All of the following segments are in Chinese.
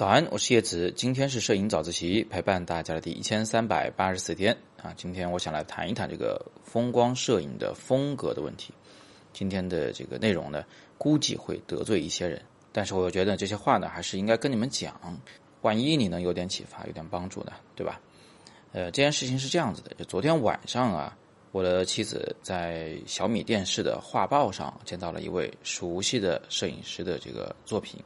早安，我是叶子，今天是摄影早自习陪伴大家的第一千三百八十四天啊。今天我想来谈一谈这个风光摄影的风格的问题。今天的这个内容呢，估计会得罪一些人，但是我觉得这些话呢，还是应该跟你们讲，万一你能有点启发、有点帮助呢，对吧？呃，这件事情是这样子的，就昨天晚上啊，我的妻子在小米电视的画报上见到了一位熟悉的摄影师的这个作品，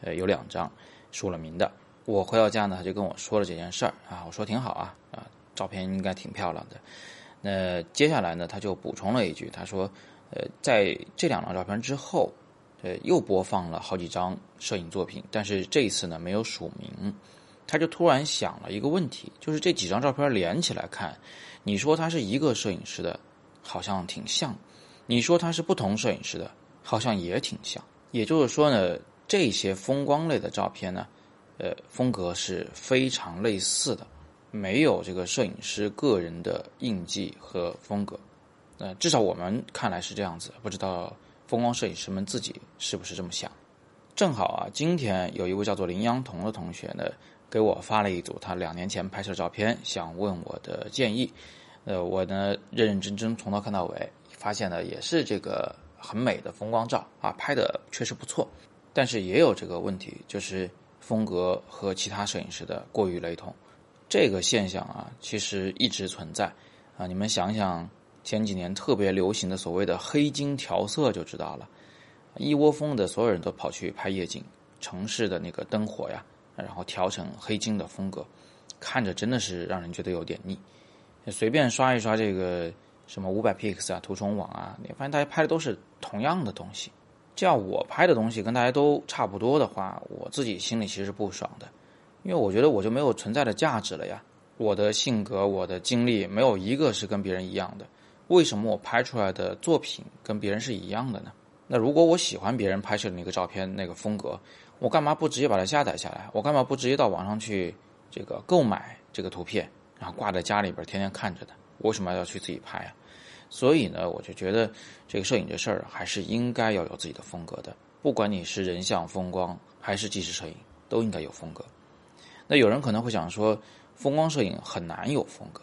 呃，有两张。署了名的，我回到家呢，他就跟我说了这件事儿啊，我说挺好啊，啊，照片应该挺漂亮的。那接下来呢，他就补充了一句，他说，呃，在这两张照片之后，呃，又播放了好几张摄影作品，但是这一次呢没有署名。他就突然想了一个问题，就是这几张照片连起来看，你说他是一个摄影师的，好像挺像；你说他是不同摄影师的，好像也挺像。也就是说呢。这些风光类的照片呢，呃，风格是非常类似的，没有这个摄影师个人的印记和风格，呃，至少我们看来是这样子，不知道风光摄影师们自己是不是这么想。正好啊，今天有一位叫做林阳彤的同学呢，给我发了一组他两年前拍摄照片，想问我的建议。呃，我呢认认真真从头看到尾，发现呢也是这个很美的风光照啊，拍的确实不错。但是也有这个问题，就是风格和其他摄影师的过于雷同，这个现象啊，其实一直存在啊。你们想想前几年特别流行的所谓的黑金调色就知道了，一窝蜂的所有人都跑去拍夜景，城市的那个灯火呀，然后调成黑金的风格，看着真的是让人觉得有点腻。随便刷一刷这个什么五百 px 啊、图虫网啊，你发现大家拍的都是同样的东西。这样我拍的东西跟大家都差不多的话，我自己心里其实不爽的，因为我觉得我就没有存在的价值了呀。我的性格、我的经历没有一个是跟别人一样的，为什么我拍出来的作品跟别人是一样的呢？那如果我喜欢别人拍摄的那个照片、那个风格，我干嘛不直接把它下载下来？我干嘛不直接到网上去这个购买这个图片，然后挂在家里边天天看着呢？为什么要去自己拍啊？所以呢，我就觉得这个摄影这事儿还是应该要有自己的风格的。不管你是人像风光还是纪实摄影，都应该有风格。那有人可能会想说，风光摄影很难有风格。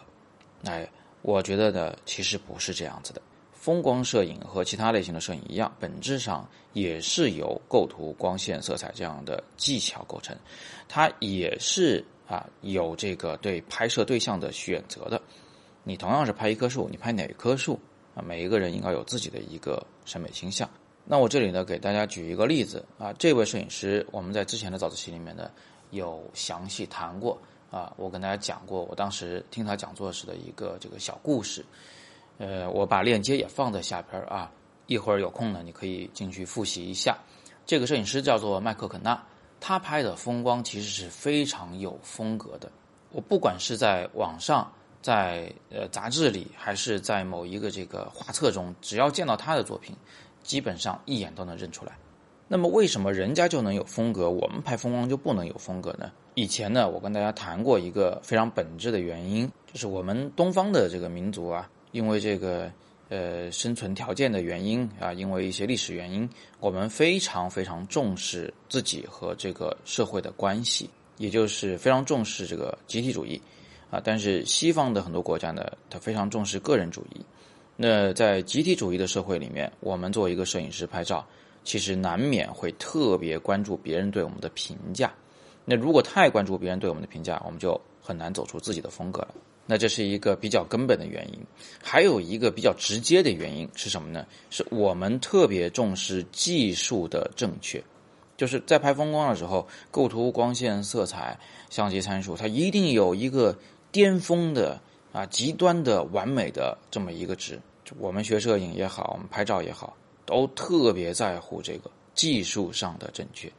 哎，我觉得呢，其实不是这样子的。风光摄影和其他类型的摄影一样，本质上也是由构图、光线、色彩这样的技巧构成。它也是啊，有这个对拍摄对象的选择的。你同样是拍一棵树，你拍哪一棵树啊？每一个人应该有自己的一个审美倾向。那我这里呢，给大家举一个例子啊。这位摄影师，我们在之前的早自习里面呢，有详细谈过啊。我跟大家讲过，我当时听他讲座时的一个这个小故事。呃，我把链接也放在下边啊。一会儿有空呢，你可以进去复习一下。这个摄影师叫做麦克肯纳，他拍的风光其实是非常有风格的。我不管是在网上。在呃杂志里，还是在某一个这个画册中，只要见到他的作品，基本上一眼都能认出来。那么为什么人家就能有风格，我们拍风光就不能有风格呢？以前呢，我跟大家谈过一个非常本质的原因，就是我们东方的这个民族啊，因为这个呃生存条件的原因啊，因为一些历史原因，我们非常非常重视自己和这个社会的关系，也就是非常重视这个集体主义。啊，但是西方的很多国家呢，他非常重视个人主义。那在集体主义的社会里面，我们作为一个摄影师拍照，其实难免会特别关注别人对我们的评价。那如果太关注别人对我们的评价，我们就很难走出自己的风格了。那这是一个比较根本的原因。还有一个比较直接的原因是什么呢？是我们特别重视技术的正确。就是在拍风光的时候，构图、光线、色彩、相机参数，它一定有一个。巅峰的啊，极端的完美的这么一个值，我们学摄影也好，我们拍照也好，都特别在乎这个技术上的正确，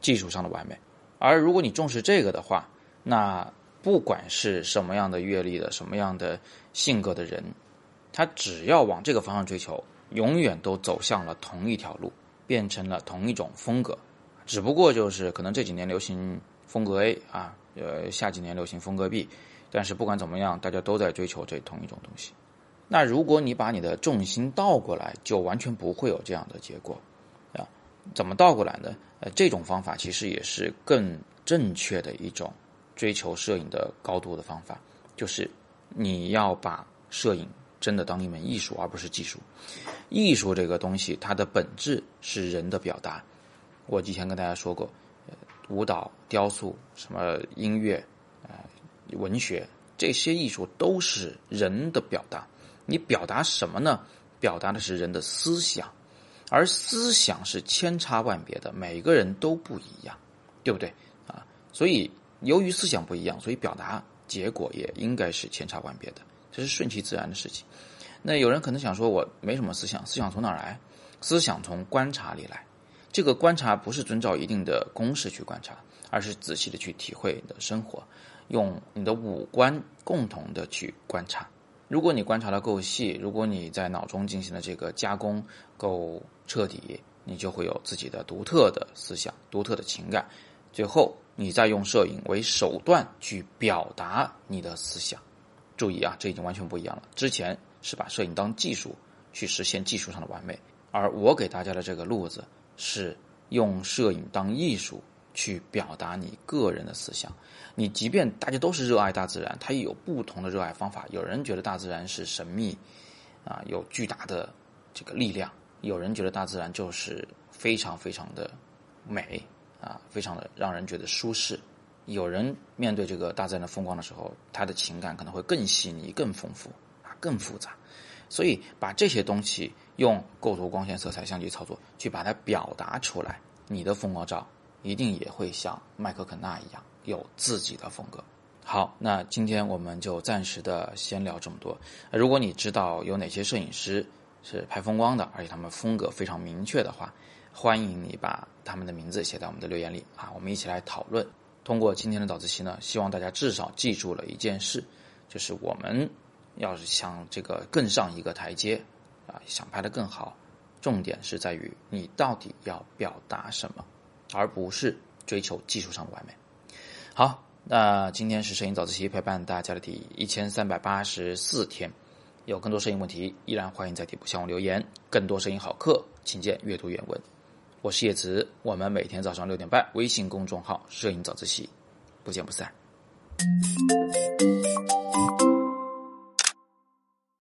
技术上的完美。而如果你重视这个的话，那不管是什么样的阅历的、什么样的性格的人，他只要往这个方向追求，永远都走向了同一条路，变成了同一种风格。只不过就是可能这几年流行风格 A 啊，呃，下几年流行风格 B。但是不管怎么样，大家都在追求这同一种东西。那如果你把你的重心倒过来，就完全不会有这样的结果，啊，怎么倒过来呢？呃，这种方法其实也是更正确的一种追求摄影的高度的方法，就是你要把摄影真的当一门艺术，而不是技术。艺术这个东西，它的本质是人的表达。我以前跟大家说过，舞蹈、雕塑、什么音乐、文学，这些艺术都是人的表达。你表达什么呢？表达的是人的思想，而思想是千差万别的，每个人都不一样，对不对啊？所以，由于思想不一样，所以表达结果也应该是千差万别的，这是顺其自然的事情。那有人可能想说，我没什么思想，思想从哪儿来？思想从观察里来。这个观察不是遵照一定的公式去观察，而是仔细的去体会你的生活，用你的五官共同的去观察。如果你观察的够细，如果你在脑中进行的这个加工够彻底，你就会有自己的独特的思想、独特的情感。最后，你再用摄影为手段去表达你的思想。注意啊，这已经完全不一样了。之前是把摄影当技术去实现技术上的完美，而我给大家的这个路子是用摄影当艺术。去表达你个人的思想，你即便大家都是热爱大自然，他也有不同的热爱方法。有人觉得大自然是神秘，啊，有巨大的这个力量；有人觉得大自然就是非常非常的美，啊，非常的让人觉得舒适。有人面对这个大自然的风光的时候，他的情感可能会更细腻、更丰富啊、更复杂。所以，把这些东西用构图、光线、色彩、相机操作去把它表达出来，你的风光照。一定也会像麦克肯纳一样有自己的风格。好，那今天我们就暂时的先聊这么多。如果你知道有哪些摄影师是拍风光的，而且他们风格非常明确的话，欢迎你把他们的名字写在我们的留言里啊，我们一起来讨论。通过今天的早自习呢，希望大家至少记住了一件事，就是我们要是想这个更上一个台阶啊，想拍得更好，重点是在于你到底要表达什么。而不是追求技术上的完美。好，那今天是摄影早自习陪伴大家的第一千三百八十四天。有更多摄影问题，依然欢迎在底部向我留言。更多摄影好课，请见阅读原文。我是叶子，我们每天早上六点半，微信公众号“摄影早自习”，不见不散。